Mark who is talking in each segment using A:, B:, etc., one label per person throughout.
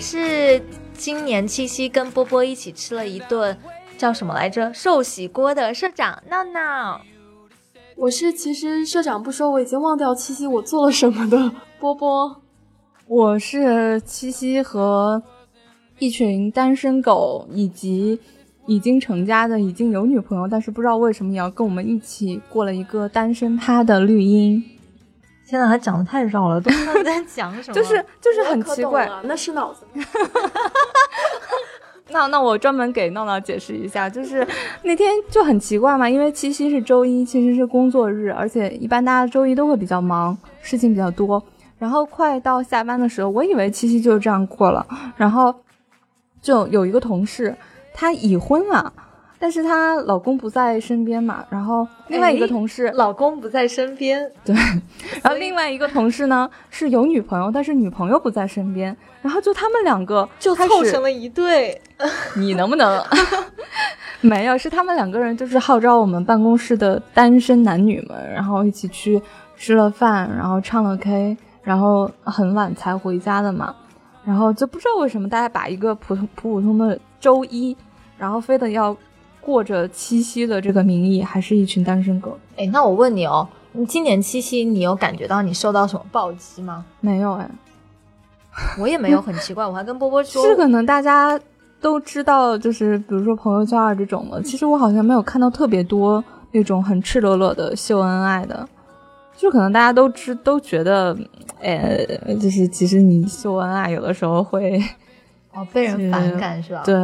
A: 是今年七夕跟波波一起吃了一顿叫什么来着寿喜锅的社长闹闹。
B: 我是其实社长不说我已经忘掉七夕我做了什么的波波。
C: 我是七夕和一群单身狗以及已经成家的已经有女朋友，但是不知道为什么也要跟我们一起过了一个单身趴的绿茵。
A: 天呐，他讲的太绕了，都不知道在讲什么。
C: 就是就是很奇怪，
B: 那是脑子。
C: 那那我专门给闹闹解释一下，就是那天就很奇怪嘛，因为七夕是周一，其实是工作日，而且一般大家周一都会比较忙，事情比较多。然后快到下班的时候，我以为七夕就这样过了，然后就有一个同事，他已婚了。但是她老公不在身边嘛，然后另外一个同事
A: 老公不在身边，
C: 对，然后另外一个同事呢是有女朋友，但是女朋友不在身边，然后就他们两个
A: 就凑成了一对。
C: 你能不能？没有，是他们两个人就是号召我们办公室的单身男女们，然后一起去吃了饭，然后唱了 K，然后很晚才回家的嘛，然后就不知道为什么大家把一个普通普普通的周一，然后非得要。过着七夕的这个名义，还是一群单身狗。
A: 哎，那我问你哦，你今年七夕你有感觉到你受到什么暴击吗？
C: 没有哎，
A: 我也没有，很奇怪。我还跟波波说，
C: 是可能大家都知道，就是比如说朋友圈啊这种的。其实我好像没有看到特别多那种很赤裸裸的秀恩爱的，就可能大家都知都觉得，哎，就是其实你秀恩爱有的时候会
A: 哦被人反感是吧？
C: 对。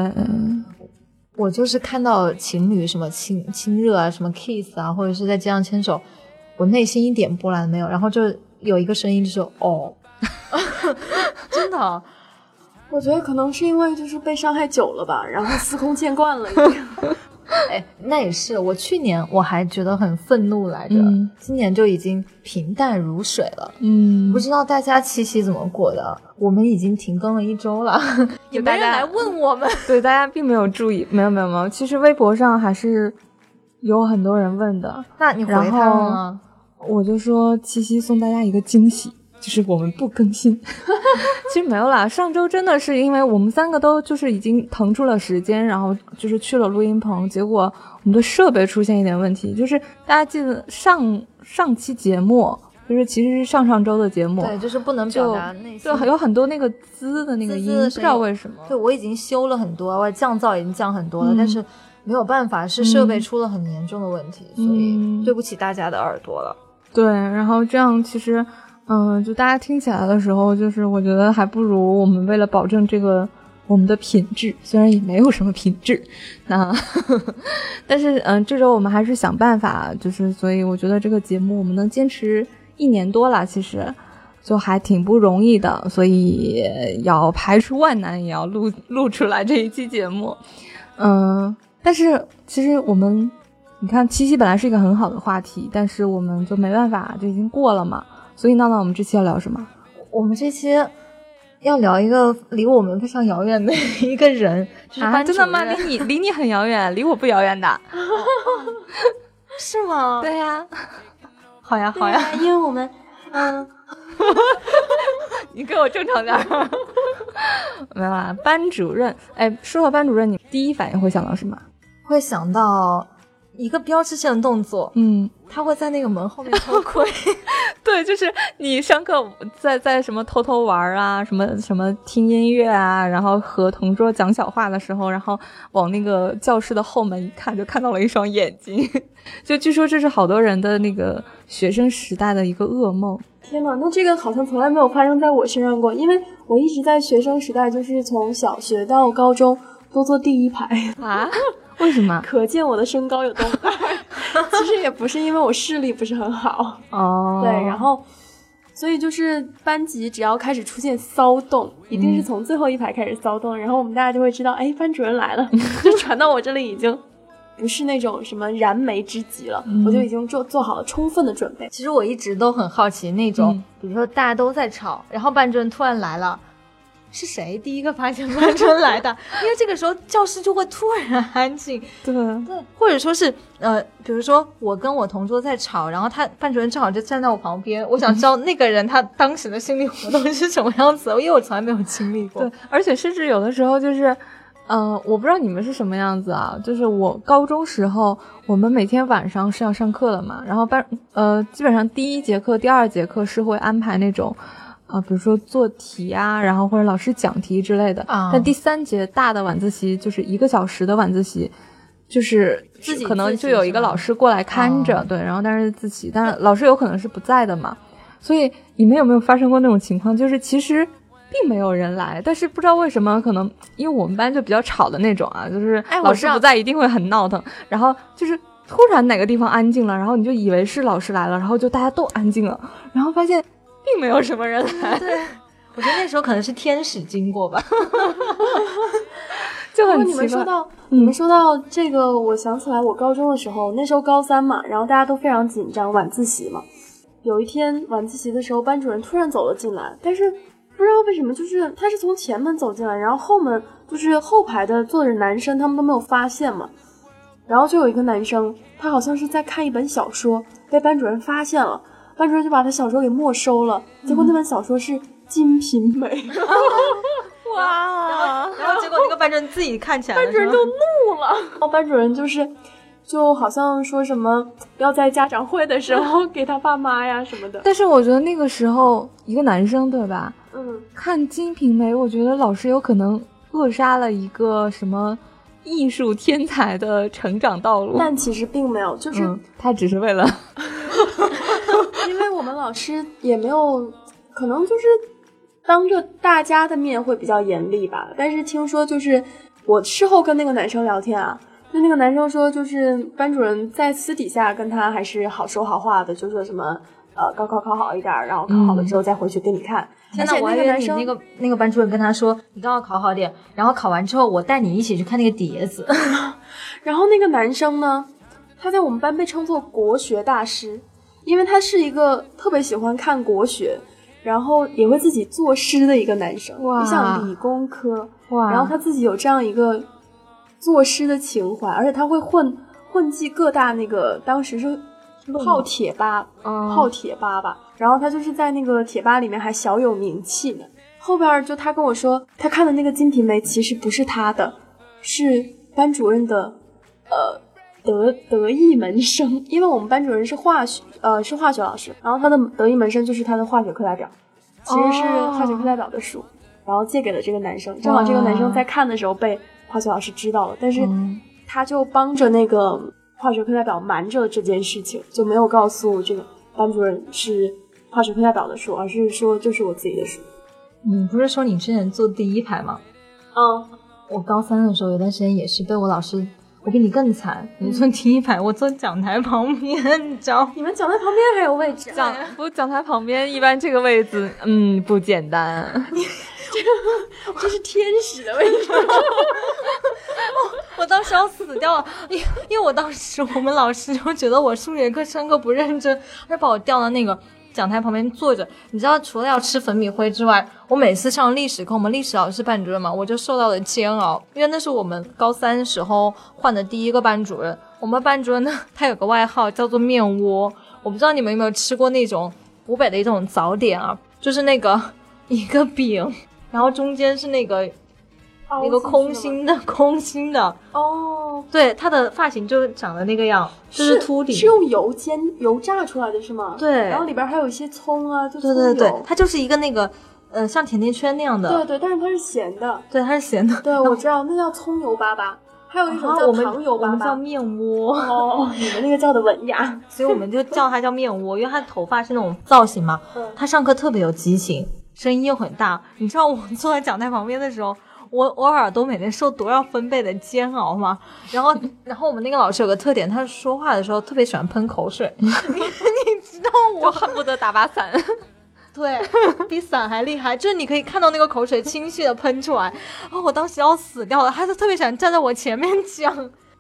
A: 我就是看到情侣什么亲亲热啊，什么 kiss 啊，或者是在街上牵手，我内心一点波澜没有。然后就有一个声音就说：“哦，真的。”
B: 我觉得可能是因为就是被伤害久了吧，然后司空见惯了。
A: 哎，那也是。我去年我还觉得很愤怒来着，今年就已经平淡如水了。
C: 嗯，
A: 不知道大家七夕怎么过的？我们已经停更了一周了，也没人来问我们？
C: 对，大家并没有注意，没有没有没有。其实微博上还是有很多人问的。
A: 那你回他了吗？
C: 我就说七夕送大家一个惊喜。就是我们不更新，其实没有啦。上周真的是因为我们三个都就是已经腾出了时间，然后就是去了录音棚，结果我们的设备出现一点问题。就是大家记得上上期节目，就是其实是上上周的节目，
A: 对，就是不能表达那
C: 些，对，有很多那个滋的那个音，不知道为什么。
A: 对，我已经修了很多，我降噪已经降很多了，但是没有办法，是设备出了很严重的问题，所以对不起大家的耳朵了。
C: 对，然后这样其实。嗯，就大家听起来的时候，就是我觉得还不如我们为了保证这个我们的品质，虽然也没有什么品质，那但是嗯，这周我们还是想办法，就是所以我觉得这个节目我们能坚持一年多了，其实就还挺不容易的，所以要排除万难也要录录出来这一期节目。嗯，但是其实我们你看七夕本来是一个很好的话题，但是我们就没办法，就已经过了嘛。所以闹闹，我们这期要聊什么？
A: 我们这期要聊一个离我们非常遥远的 一个人，
C: 啊，真的吗？离你离你很遥远，离我不遥远的，
A: 是吗？
C: 对呀，
A: 好呀好呀，
B: 因为我们，嗯，
C: 你给我正常点，没有啊，班主任，哎，说到班主任，你第一反应会想到什么？
A: 会想到。一个标志性的动作，
C: 嗯，
A: 他会在那个门后面偷窥，
C: 对，就是你上课在在什么偷偷玩啊，什么什么听音乐啊，然后和同桌讲小话的时候，然后往那个教室的后门一看，就看到了一双眼睛，就据说这是好多人的那个学生时代的一个噩梦。
B: 天呐，那这个好像从来没有发生在我身上过，因为我一直在学生时代，就是从小学到高中都坐第一排
C: 啊。为什么？
B: 可见我的身高有多高。其实也不是因为我视力不是很好
C: 哦。
B: 对，然后，所以就是班级只要开始出现骚动，一定是从最后一排开始骚动，然后我们大家就会知道，哎，班主任来了。就传到我这里已经不是那种什么燃眉之急了，我就已经做做好了充分的准备。
A: 其实我一直都很好奇那种，比如说大家都在吵，然后班主任突然来了。是谁第一个发现班主任来的，因为这个时候教室就会突然安静，
C: 对
A: 对，或者说是呃，比如说我跟我同桌在吵，然后他班主任正好就站在我旁边，我想知道那个人他当时的心理活动是什么样子，因 为我从来没有经历过。
C: 对，而且甚至有的时候就是。呃，我不知道你们是什么样子啊，就是我高中时候，我们每天晚上是要上课的嘛，然后班呃，基本上第一节课、第二节课是会安排那种，啊、比如说做题啊，然后或者老师讲题之类的。
A: 啊
C: 但第三节大的晚自习就是一个小时的晚自习，就是
A: 自己
C: 可能就有一个老师过来看着，
A: 哦
C: 对，然后但是自习，但是老师有可能是不在的嘛，所以你们有没有发生过那种情况？就是其实并没有人来，但是不知道为什么，可能因为我们班就比较吵的那种啊，就是老师不在一定会很闹腾，然后就是突然哪个地方安静了，然后你就以为是老师来了，然后就大家都安静了，然后发现并没有什么人来，
A: 对，我觉得那时候可能是天使经过吧。
C: 就
B: 不过你
C: 很奇怪。
B: 们说到
C: 嗯
B: 你们说到这个，我想起来我高中的时候，那时候高三嘛，然后大家都非常紧张，晚自习嘛。有一天晚自习的时候，班主任突然走了进来，但是不知道为什么，就是他是从前门走进来，然后后门就是后排的坐着男生，他们都没有发现嘛。然后就有一个男生，他好像是在看一本小说，被班主任发现了，班主任就把他小说给没收了。结果那本小说是《金瓶梅》，
C: 哇！
A: 然后结果那个班主任自己看起来，
B: 班主任就怒了，然后班主任就是，就好像说什么要在家长会的时候给他爸妈呀什么的。
C: 但是我觉得那个时候一个男生对吧，
B: 嗯，
C: 看《金瓶梅》，我觉得老师有可能扼杀了一个什么艺术天才的成长道路。
B: 但其实并没有，就是
C: 嗯，他只是为了
B: 们老师也没有，可能就是当着大家的面会比较严厉吧。但是听说就是我事后跟那个男生聊天啊，就那个男生说，就是班主任在私底下跟他还是好说好话的，就说什么呃高考考好一点，然后考好了之后再回去给你看。
A: 天呐，我还以
B: 那个男生
A: 为你那个那个班主任跟他说，你高考考好点，然后考完之后我带你一起去看那个碟子。
B: 然后那个男生呢，他在我们班被称作国学大师，因为他是一个特别喜欢看国学，然后也会自己作诗的一个男生。
C: 哇
B: 你想理工科，
C: 哇，
B: 然后他自己有这样一个作诗的情怀，而且他会混混迹各大那个当时是泡贴吧，
C: 嗯
B: 泡贴吧吧，然后他就是在那个贴吧里面还小有名气呢。后边就他跟我说，他看的那个《金瓶梅》其实不是他的，是班主任的，呃。得得意门生，因为我们班主任是化学，呃，是化学老师，然后他的得意门生就是他的化学课代表，其实是化学课代表的书，然后借给了这个男生，正好这个男生在看的时候被化学老师知道了，但是
C: 嗯
B: 他就帮着那个化学课代表瞒着这件事情，就没有告诉这个班主任是化学课代表的书，而是说就是我自己的书。
A: 你不是说你之前坐第一排吗？
B: 嗯，
A: 我高三的时候有段时间也是被我老师，我比你更惨，你坐第一排，我坐讲台旁边，你知道？
B: 你们讲台旁边还有位置、啊，
C: 讲不讲台旁边，一般这个位置，嗯，不简单。
B: 这这是天使的位置。
A: 我当时要死掉了，因因为我当时我们老师就觉得我数学课上课不认真，他就把我调到那个讲台旁边坐着。你知道，除了要吃粉笔灰之外，我每次上历史课，我们历史老师班主任嘛，我就受到了煎熬，因为那是我们高三时候换的第一个班主任。我们班主任呢，他有个外号叫做面窝，我不知道你们有没有吃过那种湖北的一种早点啊，就是那个一个饼，然后中间是那个。那个空心的，空心的，
B: 哦，
A: 对，他的发型就长得那个样，就是秃顶，
B: 是用油煎油炸出来的是吗？
A: 对
B: 然后里边还有一些葱啊，就
A: 对对对，它就是一个那个呃像甜甜圈那样的，
B: 对对，但是它是咸的。
A: 对，它是咸的。
B: 对，我知道，那叫葱油粑粑，还有一种叫糖油粑
A: 我们叫。面窝，
B: 哦，你们那个叫的文雅。
A: 所以我们就叫它叫面窝，因为它的头发是那种造型嘛。
B: 嗯
A: 他上课特别有激情，声音又很大。你知道我坐在讲台旁边的时候，我我耳朵每天受多少分贝的煎熬吗？然后 然后我们那个老师有个特点，他说话的时候特别喜欢喷口水，你你知道我
C: 我恨不得打把伞。
A: 对比伞还厉害，就是你可以看到那个口水清晰的喷出来，哦，我当时要死掉了。他就特别想站在我前面讲，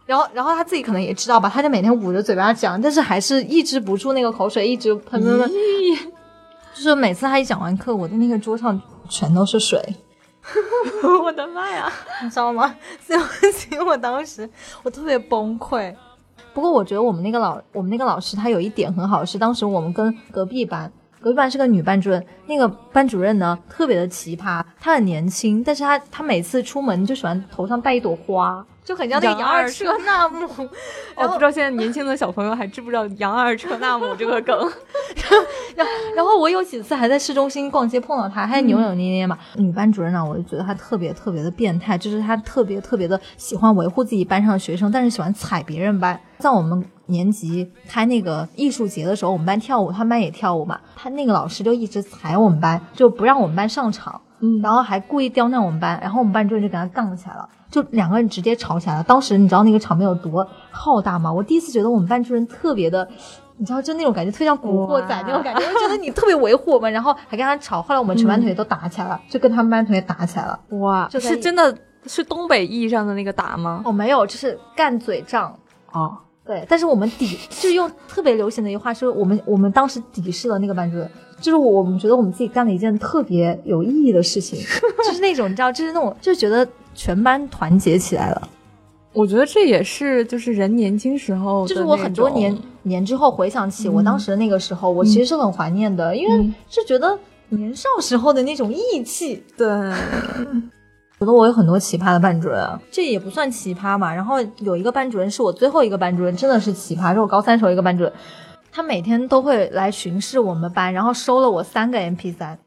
A: 然后然后他自己可能也知道吧，他就每天捂着嘴巴讲，但是还是抑制不住那个口水，一直喷喷喷。就是每次他一讲完课，我的那个桌上全都是水。
C: 我的妈呀！
A: 你知道吗？所以我当时我特别崩溃。不过我觉得我们那个老我们那个老师他有一点很好，是当时我们跟隔壁班，隔壁班是个女班主任，那个班主任呢特别的奇葩，她很年轻，但是她她每次出门就喜欢头上戴一朵花。就很像那个杨二车纳姆，
C: 我不知道现在年轻的小朋友还知不知道杨二车纳姆这个梗。
A: 然后，然后我有几次还在市中心逛街碰到他，还扭扭捏捏嘛。女班主任呢，我就觉得她特别特别的变态，就是她特别特别的喜欢维护自己班上的学生，但是喜欢踩别人班。在我们年级开那个艺术节的时候，我们班跳舞，他们班也跳舞嘛，他那个老师就一直踩我们班，就不让我们班上场，嗯，然后还故意刁难我们班，然后我们班主任就跟他杠起来了。就两个人直接吵起来了。当时你知道那个场面有多浩大吗？我第一次觉得我们班主任特别的，你知道就那种感觉，特别像古惑仔那种感觉。我觉得你特别维护我们，然后还跟他吵。后来我们全班同学都打起来了，就跟他们班同学打起来了。
C: 哇，就是真的是东北意义上的那个打吗？
A: 哦，没有，就是干嘴仗。
C: 哦，
A: 对。但是我们抵，就是用特别流行的一句话说，我们我们当时抵视了那个班主任，就是我们觉得我们自己干了一件特别有意义的事情，就是那种你知道，就是那种就觉得。全班团结起来了，
C: 我觉得这也是就是人年轻时候，
A: 就是我很多年年之后回想起我当时的那个时候，我其实是很怀念的，因为是觉得年少时候的那种义气。
C: 对，
A: 觉得我有很多奇葩的班主任，这也不算奇葩嘛。然后有一个班主任是我最后一个班主任，真的是奇葩，是我高三时候一个班主任，他每天都会来巡视我们班，然后收了我三个 MP 三。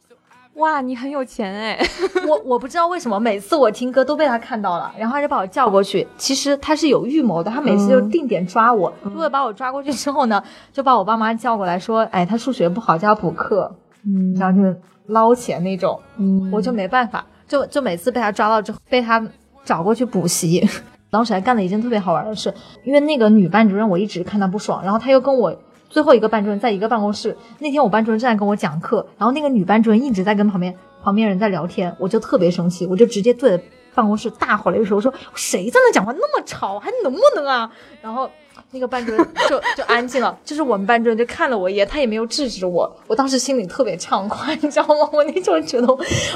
C: 哇，你很有钱哎！
A: 我我不知道为什么每次我听歌都被他看到了，然后他就把我叫过去。其实他是有预谋的，他每次就定点抓我。如果把我抓过去之后呢，就把我爸妈叫过来说：“哎，他数学不好，叫他补课。”嗯，然后就捞钱那种。嗯，我就没办法，就就每次被他抓到之后，被他找过去补习。当时还干了一件特别好玩的事，因为那个女班主任我一直看她不爽，然后她又跟我。最后一个班主任在一个办公室。那天我班主任正在跟我讲课，然后那个女班主任一直在跟旁边旁边人在聊天，我就特别生气，我就直接对着办公室大吼了一声，我说谁在那讲话那么吵，还能不能啊？然后那个班主任就就安静了，就是我们班主任就看了我一眼，他也没有制止我。我当时心里特别畅快，你知道吗？我那时候觉得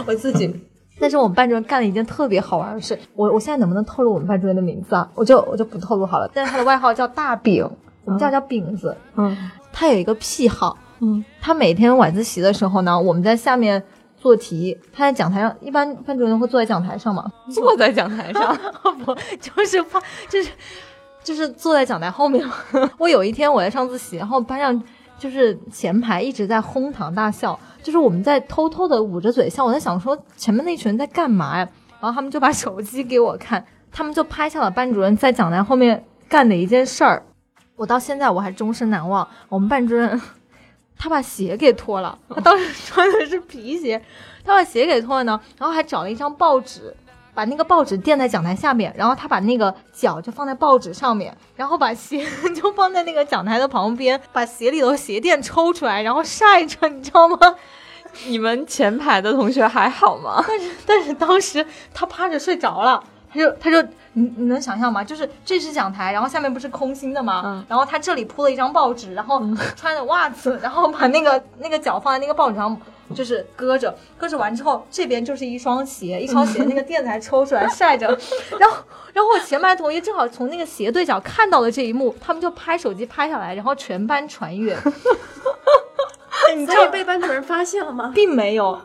A: 我自己。但是我们班主任干了一件特别好玩的事，我我现在能不能透露我们班主任的名字啊？我就我就不透露好了。但是他的外号叫大饼。我们叫叫饼子，嗯，他有一个癖好，嗯，他每天晚自习的时候呢，我们在下面做题，他在讲台上，一般班主任会坐在讲台上嘛，
C: 坐在讲台上，
A: 不，就是怕，就是就是坐在讲台后面。我有一天我在上自习，然后班上就是前排一直在哄堂大笑，就是我们在偷偷的捂着嘴笑。我在想说前面那群人在干嘛呀？然后他们就把手机给我看，他们就拍下了班主任在讲台后面干的一件事儿。我到现在我还终身难忘，我们班主任 他把鞋给脱了，他当时穿的是皮鞋，他把鞋给脱了呢，然后还找了一张报纸，把那个报纸垫在讲台下面，然后他把那个脚就放在报纸上面，然后把鞋就放在那个讲台的旁边，把鞋里头鞋垫抽出来，然后晒着，你知道吗？
C: 你们前排的同学还好吗？
A: 但 是但是当时他趴着睡着了。他就他就你你能想象吗？就是这是讲台，然后下面不是空心的吗？嗯。然后他这里铺了一张报纸，然后 穿着袜子，然后把那个那个脚放在那个报纸上，就是搁着，搁着完之后，这边就是一双鞋，一双鞋那个垫子还抽出来晒着，然后然后我前排同学正好从那个斜对角看到了这一幕，他们就拍手机拍下来，然后全班传阅。
B: 你这被班主任发现了吗？
A: 并没有。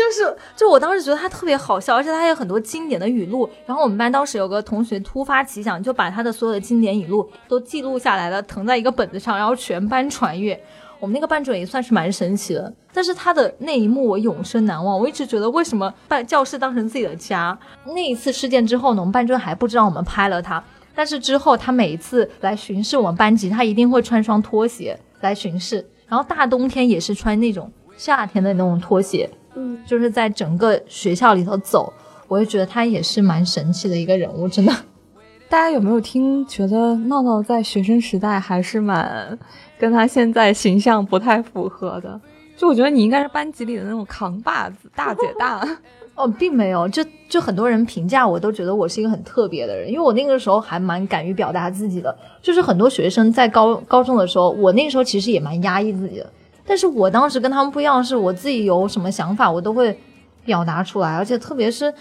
A: 就是，就我当时觉得他特别好笑，而且他有很多经典的语录。然后我们班当时有个同学突发奇想，就把他的所有的经典语录都记录下来了，腾在一个本子上，然后全班传阅。我们那个班主任也算是蛮神奇的，但是他的那一幕我永生难忘。我一直觉得为什么把教室当成自己的家？那一次事件之后呢，我们班主任还不知道我们拍了他，但是之后他每一次来巡视我们班级，他一定会穿双拖鞋来巡视，然后大冬天也是穿那种夏天的那种拖鞋。嗯，就是在整个学校里头走，我就觉得他也是蛮神奇的一个人物，真的。
C: 大家有没有听？觉得闹闹在学生时代还是蛮跟他现在形象不太符合的。就我觉得你应该是班级里的那种扛把子、大姐大。
A: 哦，并没有，就就很多人评价我都觉得我是一个很特别的人，因为我那个时候还蛮敢于表达自己的。就是很多学生在高高中的时候，我那个时候其实也蛮压抑自己的。但是我当时跟他们不一样，是我自己有什么想法，我都会表达出来，而且特别是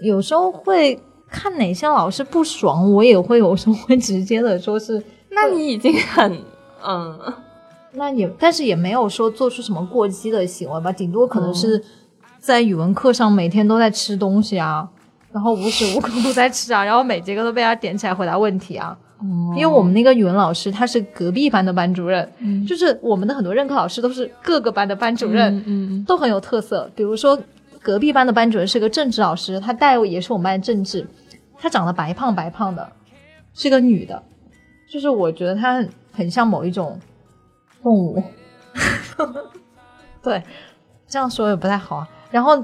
A: 有时候会看哪些老师不爽，我也会有时候会直接的说是，
C: 那你已经很嗯，
A: 那也但是也没有说做出什么过激的行为吧，顶多可能是在语文课上每天都在吃东西啊，然后无时无刻不在吃啊，然后每节课都被他点起来回答问题啊。因为我们那个语文老师他是隔壁班的班主任，就是我们的很多任课老师都是各个班的班主任，
C: 嗯
A: 都很有特色。比如说隔壁班的班主任是个政治老师，他带也是我们班的政治，他长得白胖白胖的，是个女的，就是我觉得她很很像某一种动物。对，这样说也不太好啊。然后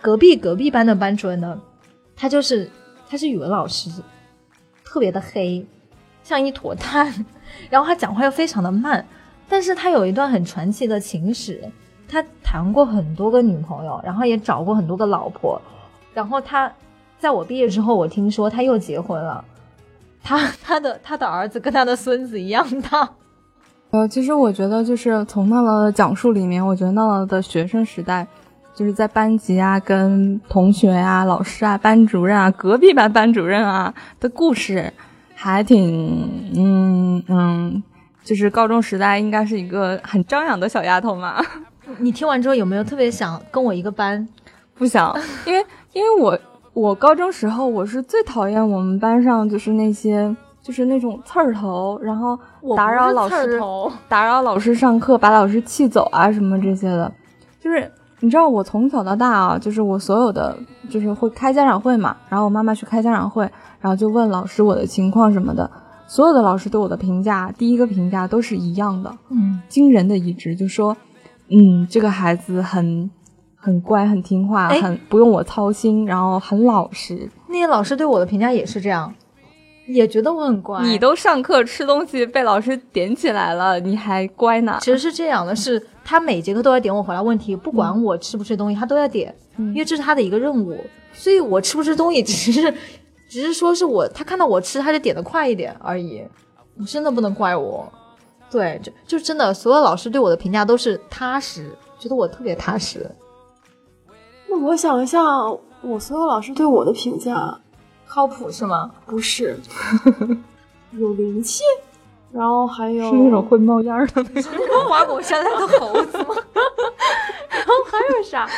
A: 隔壁隔壁班的班主任呢，他就是他是语文老师，特别的黑。像一坨炭，然后他讲话又非常的慢，但是他有一段很传奇的情史，他谈过很多个女朋友，然后也找过很多个老婆，然后他在我毕业之后，我听说他又结婚了，他他的他的儿子跟他的孙子一样大。
C: 呃，其实我觉得就是从闹闹的讲述里面，我觉得闹闹的学生时代，就是在班级啊、跟同学啊、老师啊、班主任啊、隔壁班班主任啊的故事。还挺，嗯嗯，就是高中时代应该是一个很张扬的小丫头嘛。
A: 你听完之后有没有特别想跟我一个班？
C: 不想，因为因为我我高中时候我是最讨厌我们班上就是那些就是那种刺儿头，然后打扰老师打扰老师上课，把老师气走啊什么这些的。就是你知道我从小到大啊，就是我所有的就是会开家长会嘛，然后我妈妈去开家长会。然后就问老师我的情况什么的，所有的老师对我的评价，第一个评价都是一样的，
A: 嗯，
C: 惊人的一致，就说，嗯，这个孩子很很乖，很听话，很不用我操心，然后很老实。
A: 那些老师对我的评价也是这样，也觉得我很乖。
C: 你都上课吃东西被老师点起来了，你还乖呢？
A: 其实是这样的，是 他每节课都要点我回答问题，不管我吃不吃东西，他都要点，因为这是他的一个任务。所以我吃不吃东西只是。只是说是我，他看到我吃，他就点的快一点而已。你真的不能怪我，对，就就真的，所有老师对我的评价都是踏实，觉得我特别踏实。
B: 那我想一下，我所有老师对我的评价
A: 靠谱是吗？
B: 不是，有灵气，然后还有
C: 是那种会冒烟的，
A: 那种花果山来的猴子吗？
B: 然后还有啥？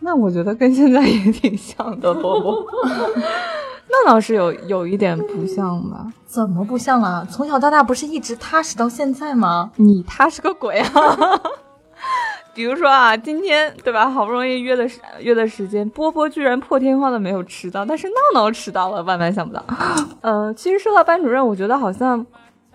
C: 那我觉得跟现在也挺像的，波波。那倒是有有一点不像吧？
A: 怎么不像啊？从小到大不是一直踏实到现在吗？
C: 你踏实个鬼啊！比如说啊，今天对吧？好不容易约的约的时间，波波居然破天荒的没有迟到，但是闹闹迟到了，万万想不到。呃，其实说到班主任，我觉得好像，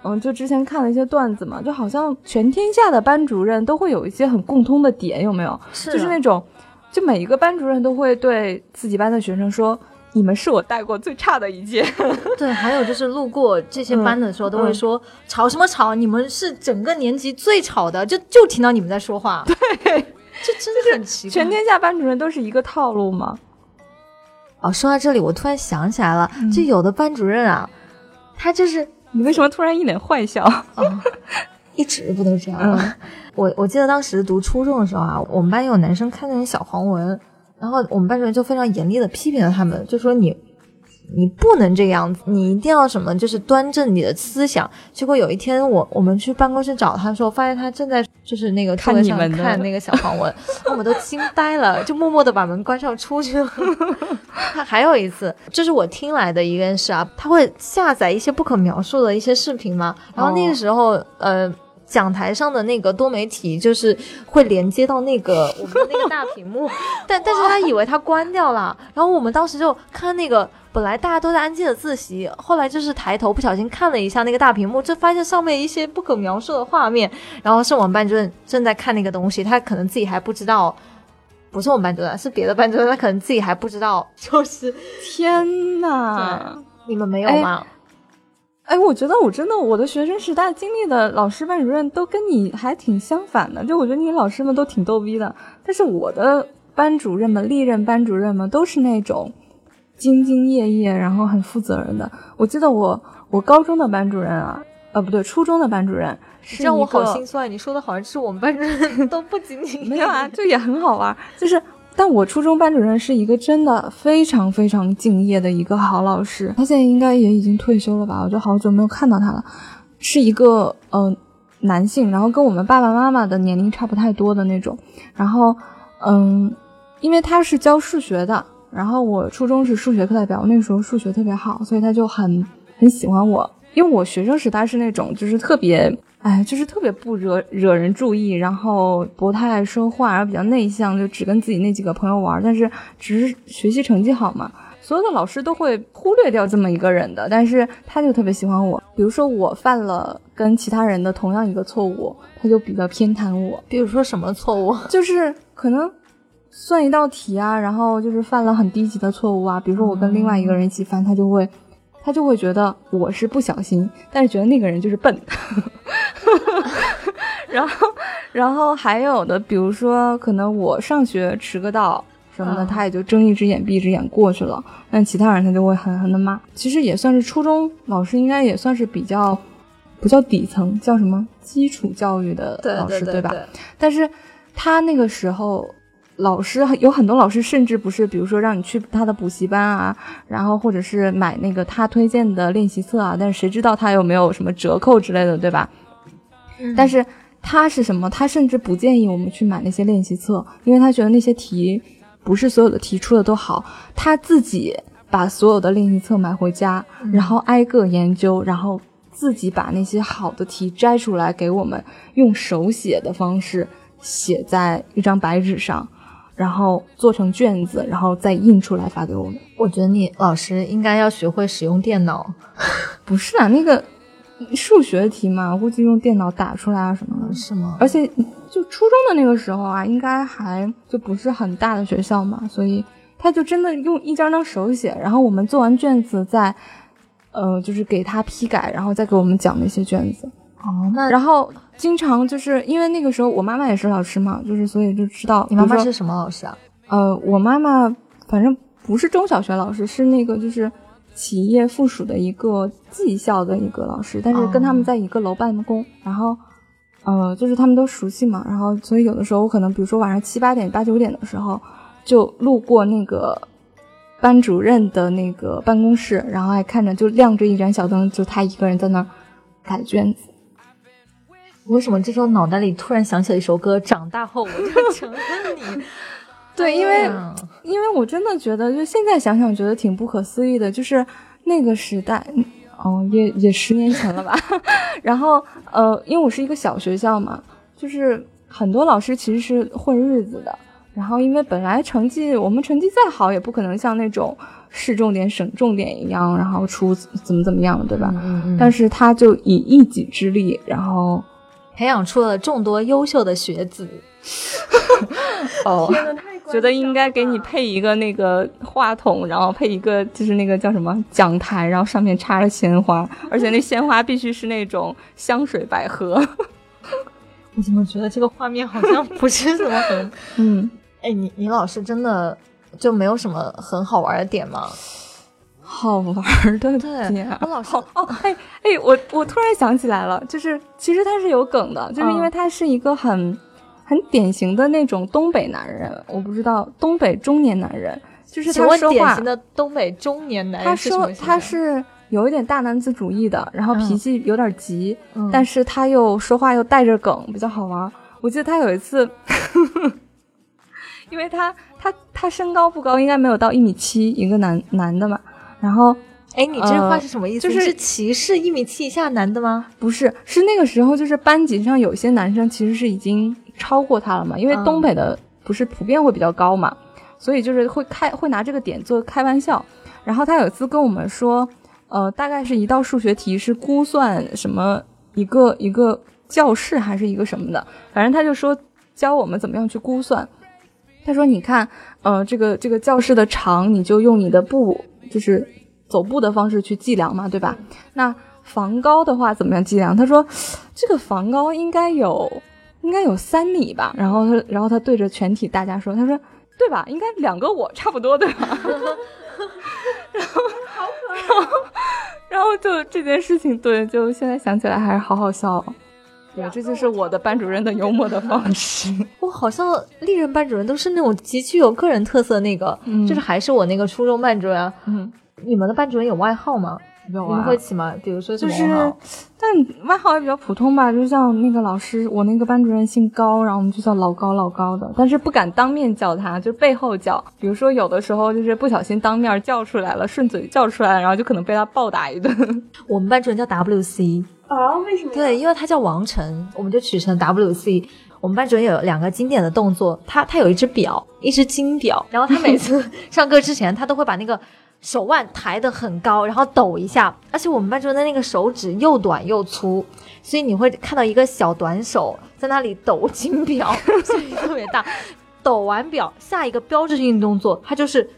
C: 嗯，就之前看了一些段子嘛，就好像全天下的班主任都会有一些很共通的点，有没有？
A: 是，
C: 就是那种，就每一个班主任都会对自己班的学生说。你们是我带过最差的一届，
A: 对，还有就是路过这些班的时候，都会说吵什么吵，你们是整个年级最吵的，就就听到你们在说话，
C: 对，
A: 这真的很奇怪。
C: 全天下班主任都是一个套路吗？
A: 哦，说到这里，我突然想起来了，就有的班主任啊，他就是
C: 你为什么突然一脸坏笑？
A: 一直不都这样吗？我我记得当时读初中的时候啊，我们班有男生看那种小黄文。然后我们班主任就非常严厉的批评了他们，就说你，你不能这个样子，你一定要什么，就是端正你的思想。结果有一天我我们去办公室找他的时候，发现他正在就是那个座位上看那个小黄文，我们都惊呆了，就默默的把门关上出去了。他还有一次，这是我听来的一件事啊，他会下载一些不可描述的一些视频嘛，然后那个时候呃。讲台上的那个多媒体就是会连接到那个 我们的那个大屏幕，但但是他以为他关掉了，然后我们当时就看那个，本来大家都在安静的自习，后来就是抬头不小心看了一下那个大屏幕，就发现上面一些不可描述的画面，然后是我们班主任正在看那个东西，他可能自己还不知道，不是我们班主任，是别的班主任，他可能自己还不知道，就是
C: 天呐，
A: 你们没有吗？
C: 哎，我觉得我真的我的学生时代经历的老师班主任都跟你还挺相反的，就我觉得你老师们都挺逗逼的，但是我的班主任们历任班主任们都是那种兢兢业业，然后很负责任的。我记得我我高中的班主任啊，呃不对，初中的班主任，
A: 让我好心酸。你说的好像是我们班主任 都不 仅仅
C: 没有啊，就也很好玩，就是但我初中班主任是一个真的非常非常敬业的一个好老师，他现在应该也已经退休了吧？我就好久没有看到他了。是一个呃男性，然后跟我们爸爸妈妈的年龄差不太多的那种。然后嗯，因为他是教数学的，然后我初中是数学课代表，那时候数学特别好，所以他就很很喜欢我。因为我学生时代是那种就是特别。哎，就是特别不惹惹人注意，然后不太爱说话，然后比较内向，就只跟自己那几个朋友玩。但是只是学习成绩好嘛，所有的老师都会忽略掉这么一个人的。但是他就特别喜欢我，比如说我犯了跟其他人的同样一个错误，他就比较偏袒我。
A: 比如说什么错误？
C: 就是可能算一道题啊，然后就是犯了很低级的错误啊。比如说我跟另外一个人一起犯，他就会。他就会觉得我是不小心，但是觉得那个人就是笨。然后，然后还有的，比如说，可能我上学迟个到什么的，他也就睁一只眼闭一只眼过去了。但其他人他就会狠狠的骂。其实也算是初中老师，应该也算是比较不叫底层，叫什么基础教育的老师，
A: 对
C: 吧？但是他那个时候。老师有很多老师，甚至不是，比如说让你去他的补习班啊，然后或者是买那个他推荐的练习册啊，但是谁知道他有没有什么折扣之类的，对吧？但是他是什么？他甚至不建议我们去买那些练习册，因为他觉得那些题不是所有的题出的都好。他自己把所有的练习册买回家，然后挨个研究，然后自己把那些好的题摘出来给我们，用手写的方式写在一张白纸上。然后做成卷子，然后再印出来发给我们。
A: 我觉得你老师应该要学会使用电脑。
C: 不是啊，那个数学题嘛，我估计用电脑打出来啊什么的。
A: 是吗？
C: 而且就初中的那个时候啊，应该还就不是很大的学校嘛，所以他就真的用一张张手写，然后我们做完卷子再，呃，就是给他批改，然后再给我们讲那些卷子。
A: 哦，那
C: 然后经常就是因为那个时候我妈妈也是老师嘛，就是所以就知道
A: 你妈妈是什么老师啊？
C: 呃，我妈妈反正不是中小学老师，是那个就是企业附属的一个技校的一个老师，但是跟他们在一个楼办公，然后呃，就是他们都熟悉嘛，然后所以有的时候我可能比如说晚上七八点八九点的时候就路过那个班主任的那个办公室，然后还看着就亮着一盏小灯，就他一个人在那改卷子。
A: 为什么这时候脑袋里突然想起了一首歌？长大后我就成了你。
C: 对，因为因为我真的觉得，就现在想想，觉得挺不可思议的。就是那个时代，哦，也也十年前了吧。然后呃，因为我是一个小学校嘛，就是很多老师其实是混日子的。然后因为本来成绩我们成绩再好，也不可能像那种市重点、省重点一样，然后出怎么怎么样，对吧？
A: 嗯嗯。
C: 但是他就以一己之力，然后。
A: 培养出了众多优秀的学子。
C: 哦，觉得应该给你配一个那个话筒，然后配一个就是那个叫什么讲台，然后上面插着鲜花，而且那鲜花必须是那种香水百合。
A: 我怎么觉得这个画面好像不是什么很
C: 嗯，
A: 哎，你你老师真的就没有什么很好玩的点吗？
C: 好玩的
A: 对，我老师
C: 哦，哎哎，我我突然想起来了，就是其实他是有梗的，就是因为他是一个很很典型的那种东北男人，我不知道东北中年男人，就是他说话
A: 典型的东北中年男人，
C: 他说他是有一点大男子主义的，然后脾气有点急，但是他又说话又带着梗，比较好玩。我记得他有一次，因为他他他身高不高，应该没有到一米七，一个男男的嘛。然后，
A: 哎，你这话是什么意
C: 思？就是
A: 歧视一米七以下男的吗？
C: 不是，是那个时候，就是班级上有些男生其实是已经超过他了嘛。因为东北的不是普遍会比较高嘛，所以就是会开会拿这个点做开玩笑。然后他有一次跟我们说，呃，大概是一道数学题是估算什么一个一个教室还是一个什么的，反正他就说教我们怎么样去估算。他说，你看，呃，这个这个教室的长，你就用你的步。就是走步的方式去计量嘛，对吧？那房高的话怎么样计量？他说这个房高应该有应该有三米吧。然后他然后他对着全体大家说，他说对吧？应该两个我差不多对吧？然后好可爱。然后就这件事情，对，就现在想起来还是好好笑。对，这就是我的班主任的幽默的方式。
A: 我好像历任班主任都是那种极具有个人特色那个，就是还是我那个初中班主任。
C: 嗯，
A: 你们的班主任有外号吗？
C: 有啊，
A: 你们会起吗？比如说什么
C: 就是？，但外号也比较普通吧，就像那个老师，我那个班主任姓高，然后我们就叫老高老高的，但是不敢当面叫他，就背后叫。比如说有的时候就是不小心当面叫出来了，顺嘴叫出来，然后就可能被他暴打一顿。
A: 我们班主任叫 WC，
B: 啊？为什么？
A: 对，因为他叫王晨，我们就取成 WC。我们班主任有两个经典的动作，他他有一只表，一只金表，然后他每次 上课之前，他都会把那个手腕抬得很高，然后抖一下。而且我们班主任的那个手指又短又粗，所以你会看到一个小短手在那里抖金表，声音特别大。抖完表，下一个标志性动作，他就是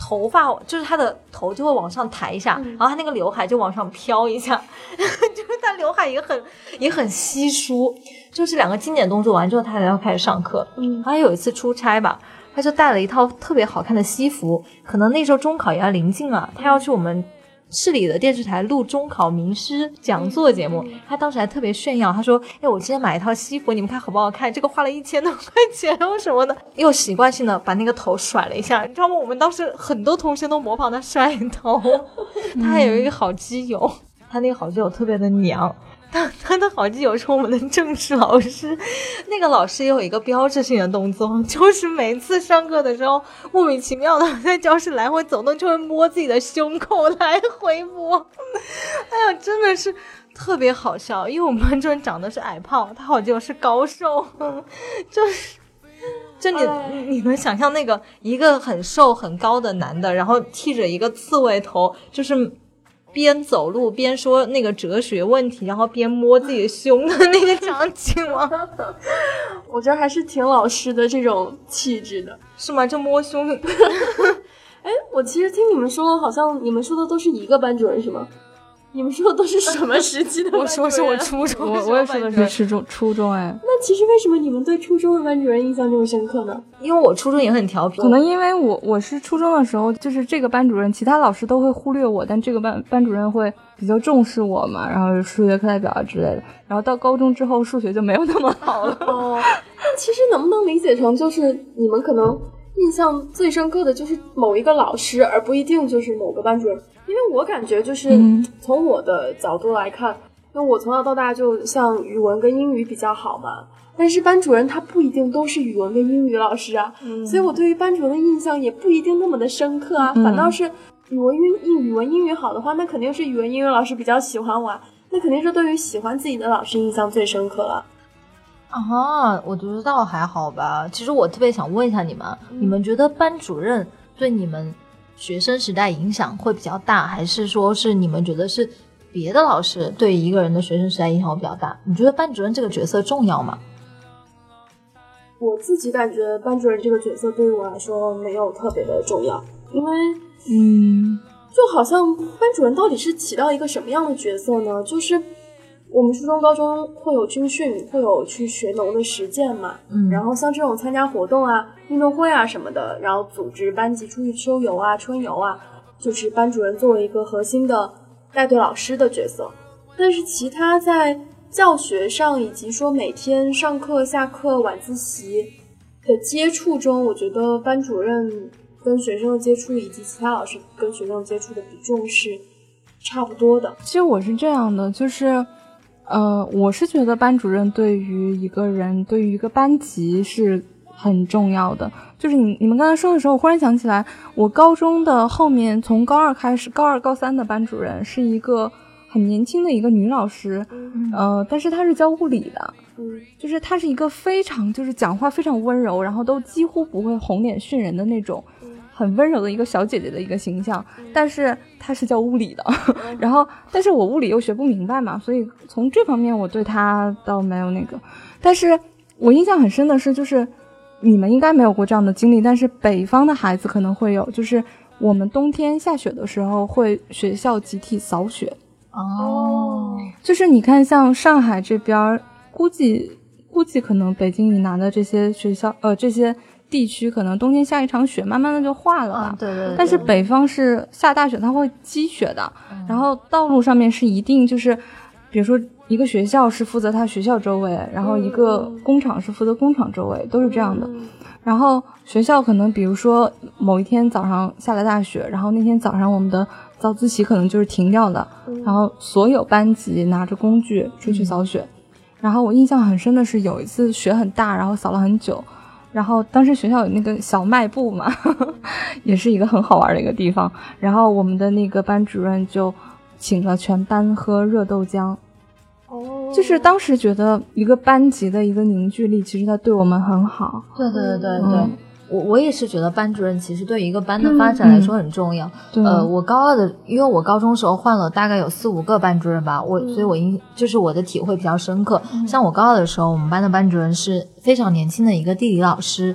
A: 头发，就是他的头就会往上抬一下，然后他那个刘海就往上飘一下，就是他刘海也很也很稀疏。就是两个经典动作完之后，他才要开始上课。
B: 嗯，
A: 还有一次出差吧，他就带了一套特别好看的西服，可能那时候中考也要临近了，他要去我们市里的电视台录中考名师讲座节目。他当时还特别炫耀，他说：“哎，我今天买一套西服，你们看好不好看？这个花了一千多块钱，为什么的。”又习惯性的把那个头甩了一下，你知道吗？我们当时很多同学都模仿他甩头。他还有一个好基友，他那个好基友特别的娘。他他的好基友是我们的正式老师，那个老师也有一个标志性的动作，就是每次上课的时候，莫名其妙的在教室来回走动，就会摸自己的胸口来回摸。哎呀，真的是特别好笑，因为我们班主任长得是矮胖，他好基友是高瘦，就是。就你
B: 哎
A: 你能想象那个一个很瘦很高的男的，然后剃着一个刺猬头，就是边走路边说那个哲学问题，然后边摸自己的胸的那个场景吗？
B: 我觉得还是挺老师的这种气质的。
A: 是吗？这摸胸，
B: 哎，我其实听你们说，好像你们说的都是一个班主任是吗？你们说的都是什么时期的？
A: 我说是我初中，
C: 我我也说的是初中初中哎，
B: 那其实为什么你们对初中的班主任印象这么深刻呢？
A: 因为我初中也很调皮，
C: 可能因为我我是初中的时候，就是这个班主任，其他老师都会忽略我，但这个班班主任会比较重视我嘛，然后数学课代表啊之类的。然后到高中之后，数学就没有那么好了。
B: 哦，那其实能不能理解成就是你们可能印象最深刻的就是某一个老师，而不一定就是某个班主任？因为我感觉就是
C: 嗯
B: 从我的角度来看，因为我从小到大就像语文跟英语比较好嘛。但是班主任他不一定都是语文跟英语老师啊，所以我对于班主任的印象也不一定那么的深刻啊，反倒是语文英英语文英语好的话，那肯定是语文英语老师比较喜欢我啊，那肯定是对于喜欢自己的老师印象最深刻了。
A: 啊，我觉得倒还好吧。其实我特别想问一下你们，你们觉得班主任对你们学生时代影响会比较大，还是说是你们觉得是别的老师对一个人的学生时代影响会比较大？你觉得班主任这个角色重要吗？
B: 我自己感觉班主任这个角色对于我来说没有特别的重要，因为
C: 嗯
B: 就好像班主任到底是起到一个什么样的角色呢？就是我们初中、高中会有军训，会有去学农的实践嘛，
A: 嗯
B: 然后像这种参加活动啊、运动会啊什么的，然后组织班级出去秋游啊、春游啊，就是班主任作为一个核心的带队老师的角色。但是其他在教学上以及说每天上课、下课、晚自习的接触中，我觉得班主任跟学生的接触以及其他老师跟学生接触的比重是差不多的。
C: 其实我是这样的，就是，呃，我是觉得班主任对于一个人，对于一个班级是很重要的。就是你你们刚才说的时候，我忽然想起来，我高中的后面从高二开始，高二高三的班主任是一个很年轻的一个女老师，呃，但是她是教物理的，
B: 嗯
C: 就是她是一个非常就是讲话非常温柔，然后都几乎不会红脸训人的那种。很温柔的一个小姐姐的一个形象，但是她是教物理的，然后但是我物理又学不明白嘛，所以从这方面我对她倒没有那个，但是我印象很深的是，就是你们应该没有过这样的经历，但是北方的孩子可能会有，就是我们冬天下雪的时候会学校集体扫雪，
A: 哦，
C: 就是你看，像上海这边，估计估计可能北京以南的这些学校，呃，这些地区可能冬天下一场雪，慢慢的就化了吧。
A: 啊，对对对，
C: 但是北方是下大雪，它会积雪的，然后道路上面是一定就是比如说一个学校是负责它学校周围，然后一个工厂是负责工厂周围，都是这样的。然后学校可能比如说某一天早上下了大雪，然后那天早上我们的早自习可能就是停掉的，然后所有班级拿着工具出去扫雪。然后我印象很深的是有一次雪很大，然后扫了很久。然后当时学校有那个小卖部嘛，也是一个很好玩的一个地方。然后我们的那个班主任就请了全班喝热豆浆。
B: 哦，
C: 就是当时觉得一个班级的一个凝聚力，其实他对我们很好。
A: 对对对对对，
C: 嗯
A: 我我也是觉得班主任其实对一个班的发展来说很重要。
C: 对
A: 呃，我高二的，因为我高中时候换了大概有四五个班主任吧，我、所以我印就是我的体会比较深刻。像我高二的时候，我们班的班主任是非常年轻的一个地理老师，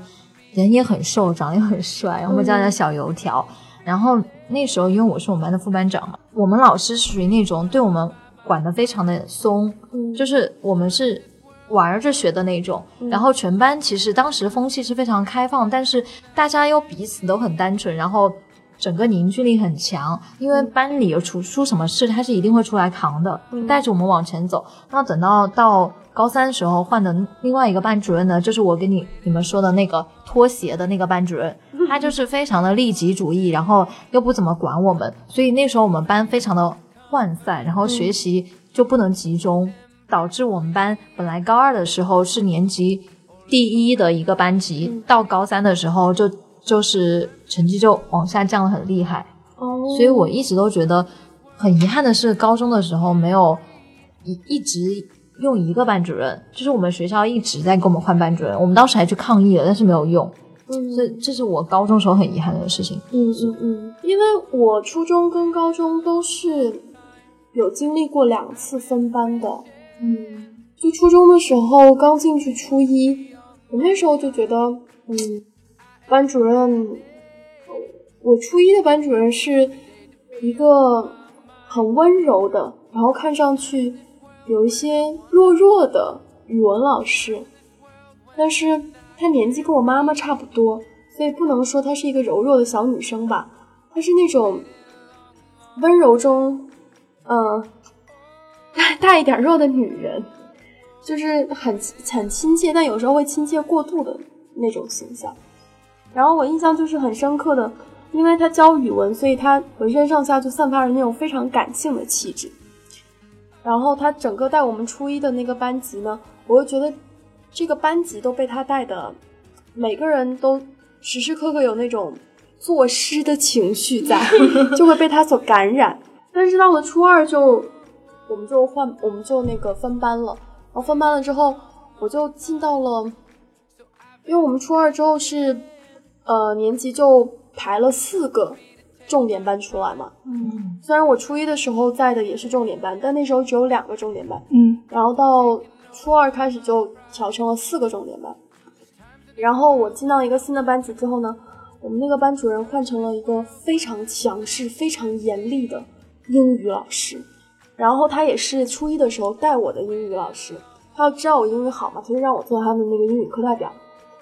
A: 人也很瘦，长得也很帅，然后我们叫他小油条。然后那时候因为我是我们班的副班长嘛，我们老师是属于那种对我们管得非常的松，
B: 嗯
A: 就是我们是玩着学的那种，然后全班其实当时风气是非常开放，但是大家又彼此都很单纯，然后整个凝聚力很强，因为班里有出出什么事，他是一定会出来扛的，带着我们往前走。那等到到高三时候换的另外一个班主任呢，就是我跟你你们说的那个拖鞋的那个班主任，他就是非常的利己主义，然后又不怎么管我们，所以那时候我们班非常的涣散，然后学习就不能集中。导致我们班本来高二的时候是年级第一的一个班级，到高三的时候就就是成绩就往下降的很厉害。
B: 哦，
A: 所以我一直都觉得很遗憾的是，高中的时候没有一一直用一个班主任，就是我们学校一直在给我们换班主任，我们当时还去抗议了，但是没有用。
B: 嗯
A: 这这是我高中时候很遗憾的事情。
B: 嗯嗯嗯，因为我初中跟高中都是有经历过两次分班的。嗯，就初中的时候刚进去初一，我那时候就觉得，嗯，班主任，我初一的班主任是一个很温柔的，然后看上去有一些弱弱的语文老师，但是她年纪跟我妈妈差不多，所以不能说她是一个柔弱的小女生吧，她是那种温柔中，呃，大一点肉的女人，就是很很亲切，但有时候会亲切过度的那种形象。然后我印象就是很深刻的，因为她教语文，所以她浑身上下就散发着那种非常感性的气质。然后她整个带我们初一的那个班级呢，我就觉得这个班级都被她带的，每个人都时时刻刻有那种作诗的情绪在，就会被她所感染。但是到了初二就，我们就换，我们就那个分班了。然后分班了之后，我就进到了，因为我们初二之后是，呃，年级就排了四个重点班出来嘛。
A: 嗯，
B: 虽然我初一的时候在的也是重点班，但那时候只有两个重点班。
C: 嗯
B: 然后到初二开始就调成了四个重点班。然后我进到一个新的班级之后呢，我们那个班主任换成了一个非常强势、非常严厉的英语老师。然后他也是初一的时候带我的英语老师，他要知道我英语好嘛，他就让我做他的那个英语课代表。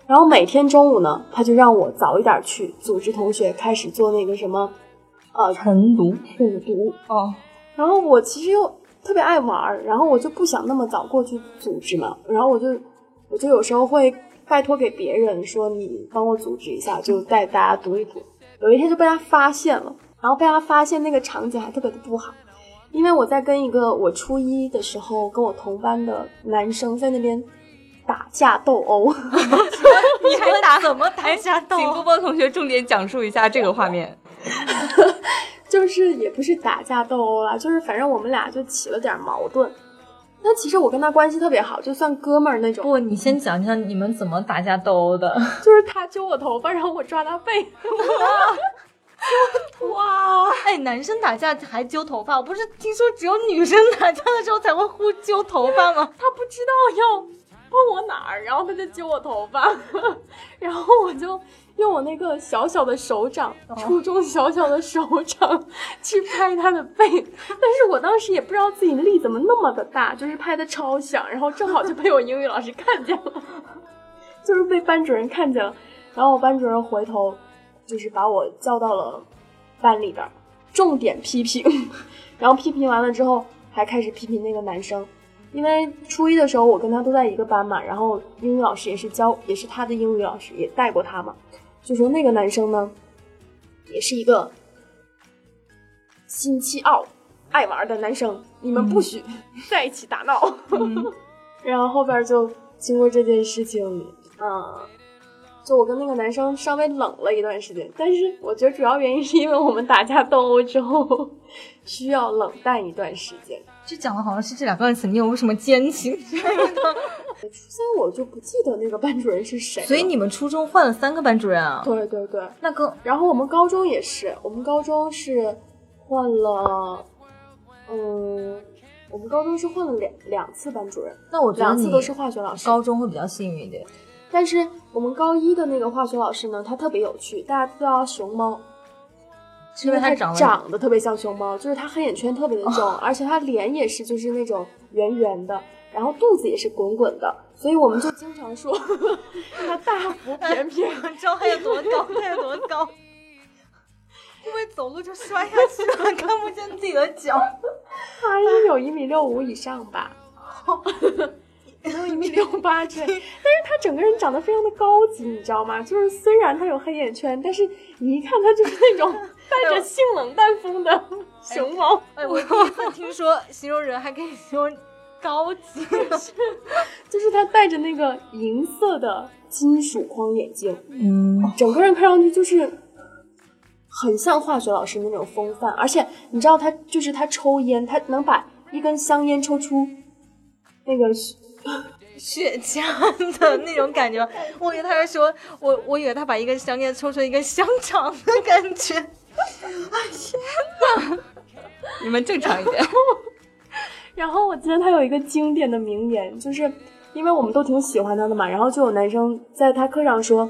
B: 然后每天中午呢，他就让我早一点去组织同学开始做那个什么，呃，
C: 晨读
B: 午读。
C: 哦，
B: 然后我其实又特别爱玩儿，然后我就不想那么早过去组织嘛，然后我就我就有时候会拜托给别人说你帮我组织一下，就带大家读一读。有一天就被他发现了，然后被他发现那个场景还特别的不好，因为我在跟一个我初一的时候跟我同班的男生在那边打架斗殴，
C: 你还打
A: 怎么打架斗
C: 请波波同学重点讲述一下这个画面。
B: 就是也不是打架斗殴啦，就是反正我们俩就起了点矛盾。那其实我跟他关系特别好，就算哥们儿那种。
A: 不，你先讲讲你们怎么打架斗殴的。
B: 就是他揪我头发，然后我抓他背。
A: 哇，哎，男生打架还揪头发，我不是听说只有女生打架的时候才会互揪头发吗？
B: 他不知道要碰我哪儿，然后他就揪我头发，然后我就用我那个小小的手掌，初中小小的手掌去拍他的背，但是我当时也不知道自己力怎么那么的大，就是拍的超响，然后正好就被我英语老师看见了，就是被班主任看见了，然后我班主任回头就是把我叫到了班里边儿，重点批评，然后批评完了之后。还开始批评那个男生，因为初一的时候我跟他都在一个班嘛，然后英语老师也是教，也是他的英语老师，也带过他嘛，就说那个男生呢，也是一个心气傲、爱玩的男生，你们不许 在一起打闹。然后后边就经过这件事情，嗯。就我跟那个男生稍微冷了一段时间，但是我觉得主要原因是因为我们打架斗殴之后需要冷淡一段时间。
A: 这讲的好像是这两个人曾经有什么奸情。初
B: 三我就不记得那个班主任是谁。
A: 所以你们初中换了三个班主任啊？
B: 对对对。
A: 那个，
B: 然后我们高中也是，我们高中是换了，嗯，我们高中是换了两两次班主任。
A: 那我
B: 两次都是化学老师。
A: 高中会比较幸运一点。
B: 但是我们高一的那个化学老师呢，他特别有趣，大家都叫他熊猫，
A: 因为他
B: 长得特别像熊猫，就是他黑眼圈特别的 重，而且他脸也是就是那种圆圆的，然后肚子也是滚滚的，所以我们就经常说 他大腹便便。
A: 你知道他有多高？他有多高？会不会走路就摔下去了，看不见自己的脚？
B: 他应该有一米六五以上吧。没有一米六八这，但是他整个人长得非常的高级，你知道吗？就是虽然他有黑眼圈，但是你一看他就是那种 带着性冷淡风的熊猫。
A: 哎，我第一次听说形容人还可以形容高级，
B: 就是他戴着那个银色的金属框眼镜，
C: 嗯，
B: 整个人看上去就是很像化学老师那种风范。而且你知道他就是他抽烟，他能把一根香烟抽出那个。
A: 血浆的那种感觉，我以为他是说，我我以为他把一根香烟抽成一个香肠的感觉。哎天哪！
C: 你们正常一点。
B: 然后我记得他有一个经典的名言，就是因为我们都挺喜欢他的嘛，然后就有男生在他课上说：“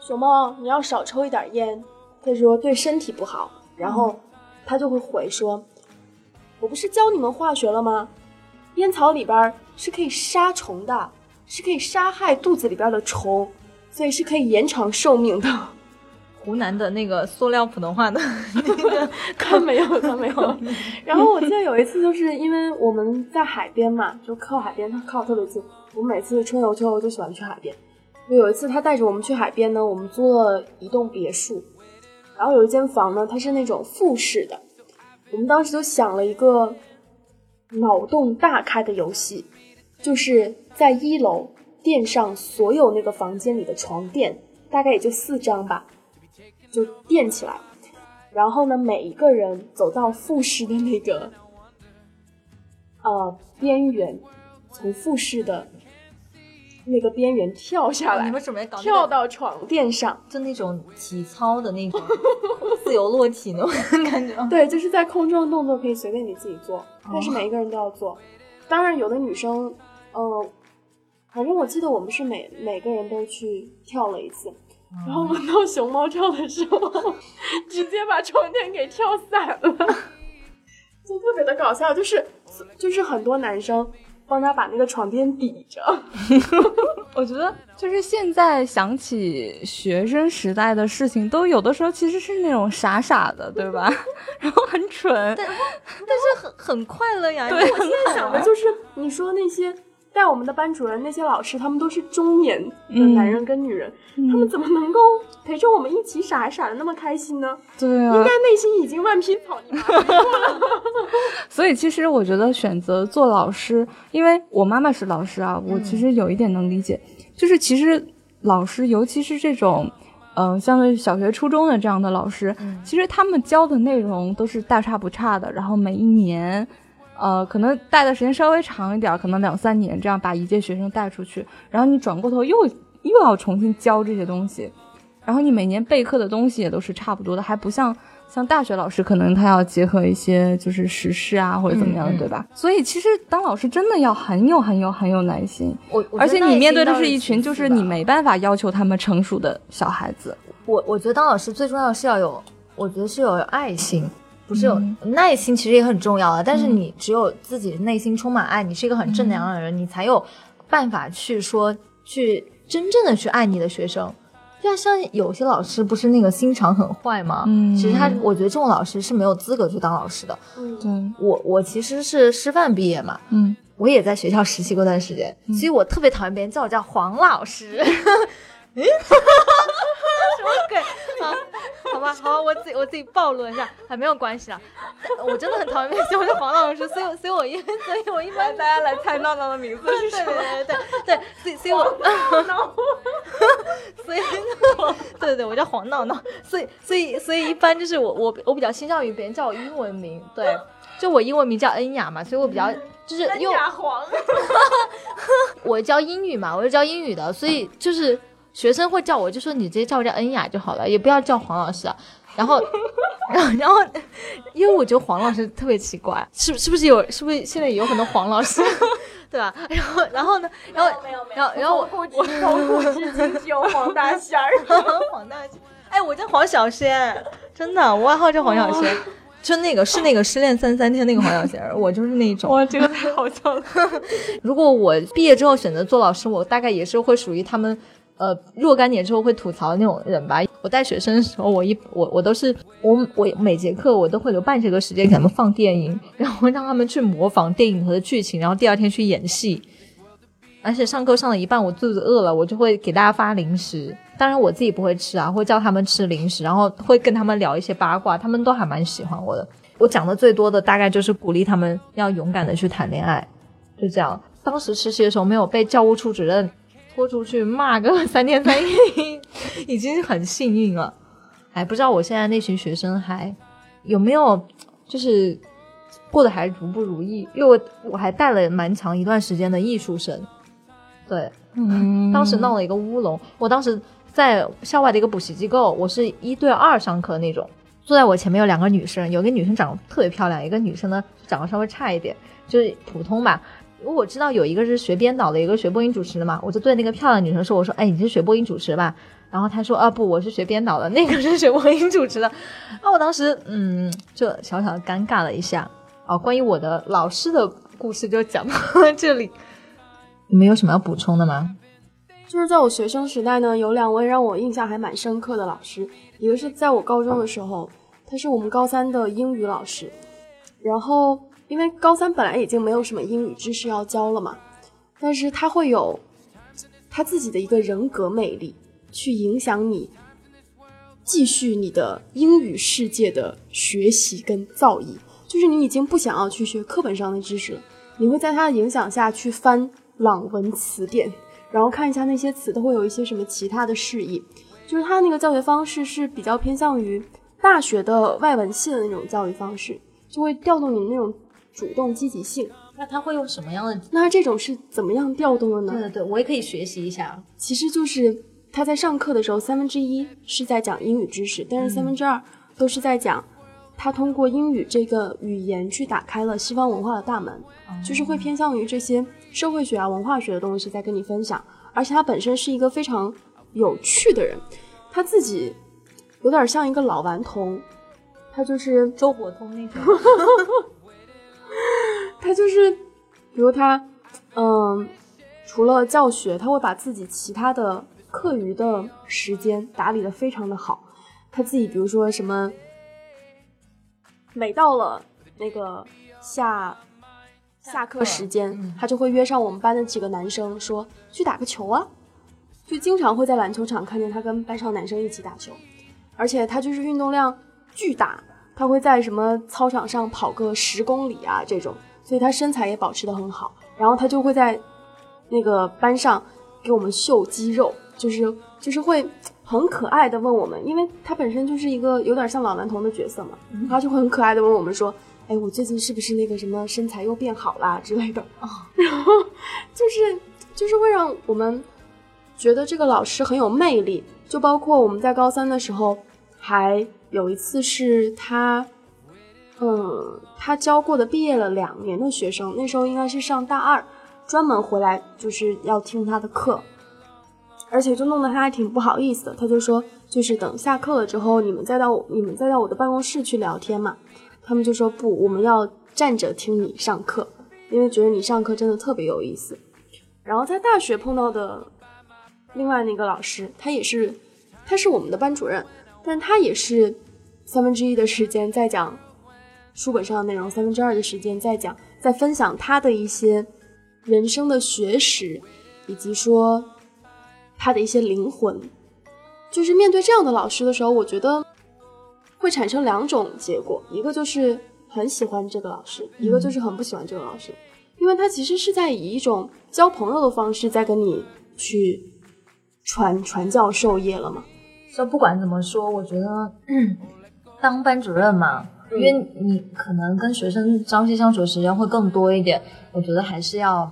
B: 熊猫，你要少抽一点烟。”他说对身体不好。然后他就会回说：“我不是教你们化学了吗？烟草里边。”是可以杀虫的，是可以杀害肚子里边的虫，所以是可以延长寿命的。
A: 湖南的那个塑料普通话的 那个，
B: 他没有，他没有。然后我记得有一次，就是因为我们在海边嘛，就靠海边，他靠特别近。我每次春游秋游就喜欢去海边。就有一次他带着我们去海边呢，我们租了一栋别墅，然后有一间房呢，它是那种复式的。我们当时就想了一个脑洞大开的游戏。就是在一楼垫上所有那个房间里的床垫，大概也就四张吧，就垫起来。然后呢，每一个人走到复式的那个呃边缘，从复式的那个边缘跳下来。
A: 你们准备搞
B: 跳到床垫上，
A: 就那种体操的那种 自由落体那种感觉。
B: 对，就是在空中的动作可以随便你自己做，但是每一个人都要做。当然，有的女生。嗯，反正我记得我们是每每个人都去跳了一次，然后轮到熊猫跳的时候，直接把床垫给跳散了，就特别的搞笑，就是就是很多男生帮他把那个床垫抵着。
C: 我觉得就是现在想起学生时代的事情，都有的时候其实是那种傻傻的，对吧？然后很蠢，
A: 但但是很很快乐呀。
B: 对，我现在想的就是你说那些。带我们的班主任那些老师，他们都是中年的男人跟女人，他们怎么能够陪着我们一起傻傻的那么开心呢？
C: 对啊，
B: 应该内心已经万匹草泥马了。
C: 所以其实我觉得选择做老师，因为我妈妈是老师啊，我其实有一点能理解，就是其实老师，尤其是这种，嗯，相对于小学、初中的这样的老师，其实他们教的内容都是大差不差的，然后每一年。呃，可能带的时间稍微长一点，可能两三年，这样把一届学生带出去，然后你转过头又又要重新教这些东西，然后你每年备课的东西也都是差不多的，还不像 像大学老师，可能他要结合一些就是时事啊或者怎么样的，对吧？所以其实当老师真的要很有很有很有耐心，
A: 我
C: 而且你面对的是一群就是你没办法要求他们成熟的小孩子。
A: 我我觉得当老师最重要是要有，我觉得是有爱心。不是有耐心，其实也很重要啊。但是你只有自己内心充满爱，你是一个很正能量的人，你才有办法去说，去真正的去爱你的学生。就像有些老师不是那个心肠很坏吗？
C: 嗯
A: 其实他，我觉得这种老师是没有资格去当老师的。
B: 嗯，
C: 对，
A: 我我其实是师范毕业嘛，
C: 嗯，
A: 我也在学校实习过段时间，所以我特别讨厌别人叫我叫黄老师。嗯，什么鬼？好，好吧，好，我自己我自己暴露一下，还没有关系啦。我真的很讨厌别人叫我叫黄老师，所以所以我一 所以我一般
C: 大家来猜闹闹的名字是
A: 对对对对对，所以所以我，所以对对对，我叫黄闹闹，所以所以所以一般就是我我我比较倾向于别人叫我英文名，对，就我英文名叫恩雅嘛，所以我比较就是用
B: 黄，
A: 我教英语嘛，我是教英语的，所以就是学生会叫我，就说你直接叫我叫恩雅就好了，也不要叫黄老师啊。然后，然后，然后，因为我觉得黄老师特别奇怪，是是不是有？是不是现在也有很多黄老师，对吧？然后，然后呢？然后，
B: 没有没
A: 然后，然后我
B: 我从古至今只有黄大仙儿。
A: 黄大仙，哎，我叫黄小仙，真的，我外号叫黄小仙，就那个是那个失恋三十三天那个黄小仙，我就是那种。
C: 哇，这个太好笑了。
A: 如果我毕业之后选择做老师，我大概也是会属于他们，呃，若干年之后会吐槽的那种人吧。我带学生的时候，我一我我都是我我每节课我都会留半节课时间给他们放电影，然后让他们去模仿电影里头的剧情，然后第二天去演戏。而且上课上了一半，我肚子饿了，我就会给大家发零食。当然我自己不会吃啊，会叫他们吃零食，然后会跟他们聊一些八卦，他们都还蛮喜欢我的。我讲的最多的大概就是鼓励他们要勇敢的去谈恋爱，就这样。当时实习的时候没有被教务处主任拖出去骂个 三天三夜，已经很幸运了。哎，不知道我现在那群学生还有没有就是过得还如不如意？因为我我还带了蛮长一段时间的艺术生，对，
C: 嗯
A: 当时闹了一个乌龙。我当时在校外的一个补习机构，我是一对二上课那种。坐在我前面有两个女生，有一个女生长得特别漂亮，一个女生呢长得稍微差一点，就是普通吧。因为我知道有一个是学编导的，一个学播音主持的嘛，我就对那个漂亮女生说：“我说，哎，你是学播音主持吧？”然后她说：“啊，不，我是学编导的，那个是学播音主持的。”啊，我当时嗯，就小小的尴尬了一下。哦，关于我的老师的故事就讲到这里。你们有什么要补充的吗？
B: 就是在我学生时代呢，有两位让我印象还蛮深刻的老师，一个是在我高中的时候，他是我们高三的英语老师，然后因为高三本来已经没有什么英语知识要教了嘛，但是他会有他自己的一个人格魅力，去影响你继续你的英语世界的学习跟造诣，就是你已经不想要去学课本上的知识了，你会在他的影响下去翻朗文词典。然后看一下那些词都会有一些什么其他的释义，就是他那个教学方式是比较偏向于大学的外文系的那种教育方式，就会调动你那种主动积极性。
A: 那他会用什么样的？
B: 那这种是怎么样调动的呢？
A: 对对对，我也可以学习一下。
B: 其实就是他在上课的时候，三分之一是在讲英语知识，但是三分之二都是在讲他通过英语这个语言去打开了西方文化的大门，就是会偏向于这些。社会学啊、文化学的东西在跟你分享，而且他本身是一个非常有趣的人，他自己有点像一个老顽童，他就是
A: 周伯通那种，
B: 他就是，比如他，嗯，除了教学，他会把自己其他的课余的时间打理的非常的好，他自己比如说什么，每到了那个下。下课时间，他就会约上我们班的几个男生，说去打个球啊，就经常会在篮球场看见他跟班上男生一起打球，而且他就是运动量巨大，他会在什么操场上跑个十公里啊这种，所以他身材也保持的很好，然后他就会在那个班上给我们秀肌肉，就是就是会很可爱的问我们，因为他本身就是一个有点像老顽童的角色嘛，他就会很可爱的问我们说。哎，我最近是不是那个什么身材又变好啦之类的啊？然后就是就是会让我们觉得这个老师很有魅力。就包括我们在高三的时候，还有一次是他，嗯，他教过的毕业了两年的学生，那时候应该是上大二，专门回来就是要听他的课，而且就弄得他还挺不好意思的。他就说，就是等下课了之后，你们再到你们再到我的办公室去聊天嘛。他们就说不，我们要站着听你上课，因为觉得你上课真的特别有意思。然后在大学碰到的另外那个老师，他也是他是我们的班主任，但他也是三分之一的时间在讲书本上的内容，三分之二的时间在讲，在分享他的一些人生的学识，以及说他的一些灵魂。就是面对这样的老师的时候，我觉得会产生两种结果，一个就是很喜欢这个老师，一个就是很不喜欢这个老师，因为他其实是在以一种交朋友的方式在跟你去传传教授业了嘛。
A: 就不管怎么说，我觉得、嗯、当班主任嘛，因为你可能跟学生朝夕相处的时间会更多一点，我觉得还是要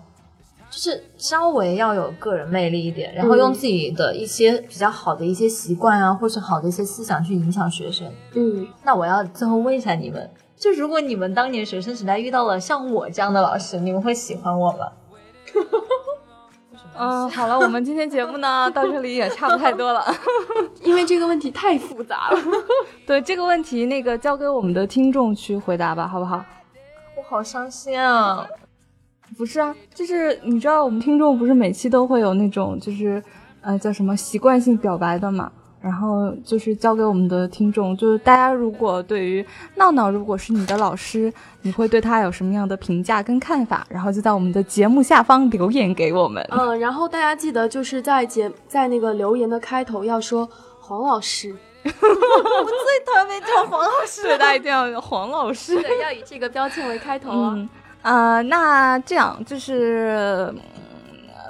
A: 就是稍微要有个人魅力一点，然后用自己的一些比较好的一些习惯啊，或是好的一些思想去影响学生。
B: 嗯，
A: 那我要最后问一下你们，就如果你们当年学生时代遇到了像我这样的老师，你们会喜欢我吗？
C: 嗯，好了，我们今天节目呢 到这里也差不太多了。
B: 因为这个问题太复杂了。
C: 对这个问题，那个交给我们的听众去回答吧，好不好？
A: 我好伤心啊！
C: 不是啊，就是你知道我们听众不是每期都会有那种就是呃叫什么习惯性表白的嘛，然后就是交给我们的听众，就是大家如果对于闹闹如果是你的老师，你会对他有什么样的评价跟看法？然后就在我们的节目下方留言给我们。
B: 嗯，然后大家记得就是在节在那个留言的开头要说黄老师，
A: 我最讨厌叫黄老师
C: 对，大家一定要黄老师。
B: 对，要以这个标签为开头啊。
C: 嗯，呃，那这样就是，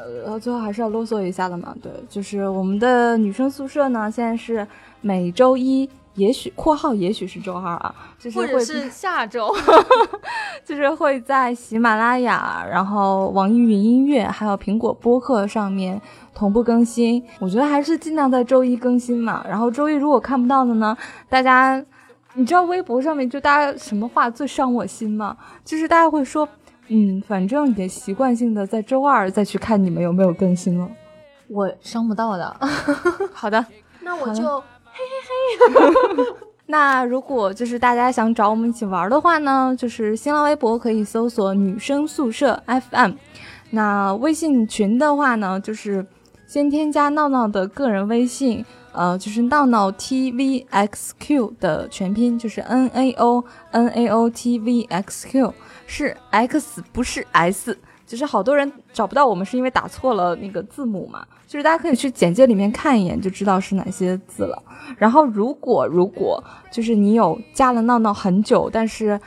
C: 嗯呃，最后还是要啰嗦一下的嘛。对，就是我们的女生宿舍呢，现在是每周一，也许（括号也许是周二啊），就是会
A: 或者是下周。
C: 就是会在喜马拉雅，然后网易云音乐，还有苹果播客上面同步更新。我觉得还是尽量在周一更新嘛。然后周一如果看不到的呢，大家你知道微博上面就大家什么话最伤我心吗？就是大家会说，嗯，反正也习惯性的在周二再去看你们有没有更新了。
A: 我伤不到的。
C: 好的，
B: 那我就嘿嘿嘿
C: 那如果就是大家想找我们一起玩的话呢，就是新浪微博可以搜索“女生宿舍 FM”。那微信群的话呢，就是先添加闹闹的个人微信，呃，就是闹闹 tvxq 的全拼，就是 n a o n a o t v x q，是 x 不是 s。就是好多人找不到我们，是因为打错了那个字母嘛。就是大家可以去简介里面看一眼，就知道是哪些字了。然后如果如果就是你有加了闹闹很久，但是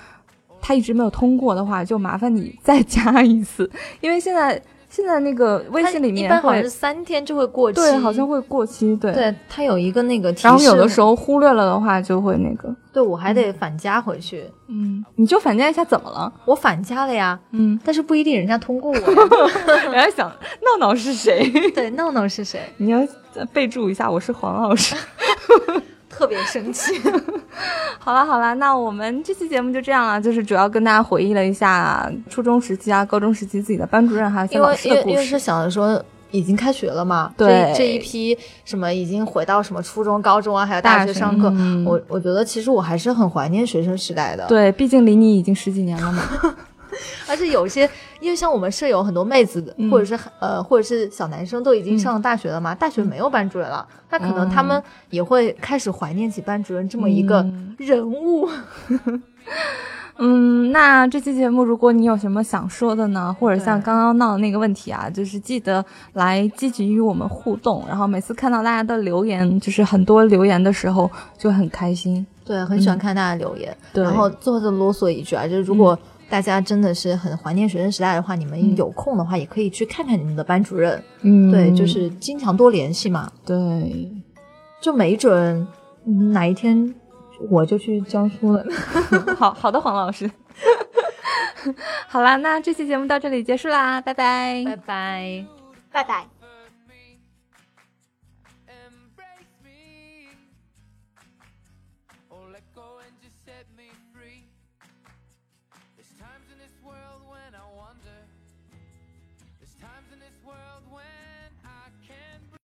C: 他一直没有通过的话，就麻烦你再 加一次，因为现在现在那个微信里面
A: 一般好像是三天就会过期。
C: 对，好像会过期，对。
A: 对它有一个那个提示。
C: 然后有的时候忽略了的话，就会那个，
A: 对我还得反加回去。
C: 嗯，你就反加一下怎么了？
A: 我反加了呀，
C: 嗯，
A: 但是不一定人家通过我呀。
C: 人家想闹闹是谁？
A: 对，闹闹是谁？
C: 你要备注一下，我是黄老师。
A: 特别生气。
C: 好了好了，那我们这期节目就这样了，就是主要跟大家回忆了一下初中时期啊、高中时期自己的班主任还有一些老师的故事
A: 因为因为是。想着说。已经开学了嘛？
C: 对
A: 这这一批什么已经回到什么初中、高中啊，还有大
C: 大学
A: 学上课。
C: 嗯
A: 我我觉得其实我还是很怀念学生时代的。，
C: 对，毕竟离你已经十几年了嘛。
A: 而且有些，因为像我们舍友很多妹子，
C: 嗯
A: 或者是呃，或者是小男生都已经上了大学了嘛，大学没有班主任了，那可能他们也会开始怀念起班主任这么一个
C: 嗯
A: 人物。
C: 嗯，那这期节目如果你有什么想说的呢，或者像刚刚闹的那个问题啊，就是记得来积极与我们互动。然后每次看到大家的留言，就是很多留言的时候，就很开心。
A: 对，很喜欢看大家留言。
C: 对
A: 然后最后再啰嗦一句啊，就是如果大家真的是很怀念学生时代的话，你们有空的话也可以去看看你们的班主任。
C: 嗯
A: 对，就是经常多联系嘛，
C: 对。
A: 就没准嗯哪一天我就去教书了。
C: 好好的，黄老师。好啦，那这期节目到这里结束啦，拜拜。
A: 拜拜。
B: 拜拜。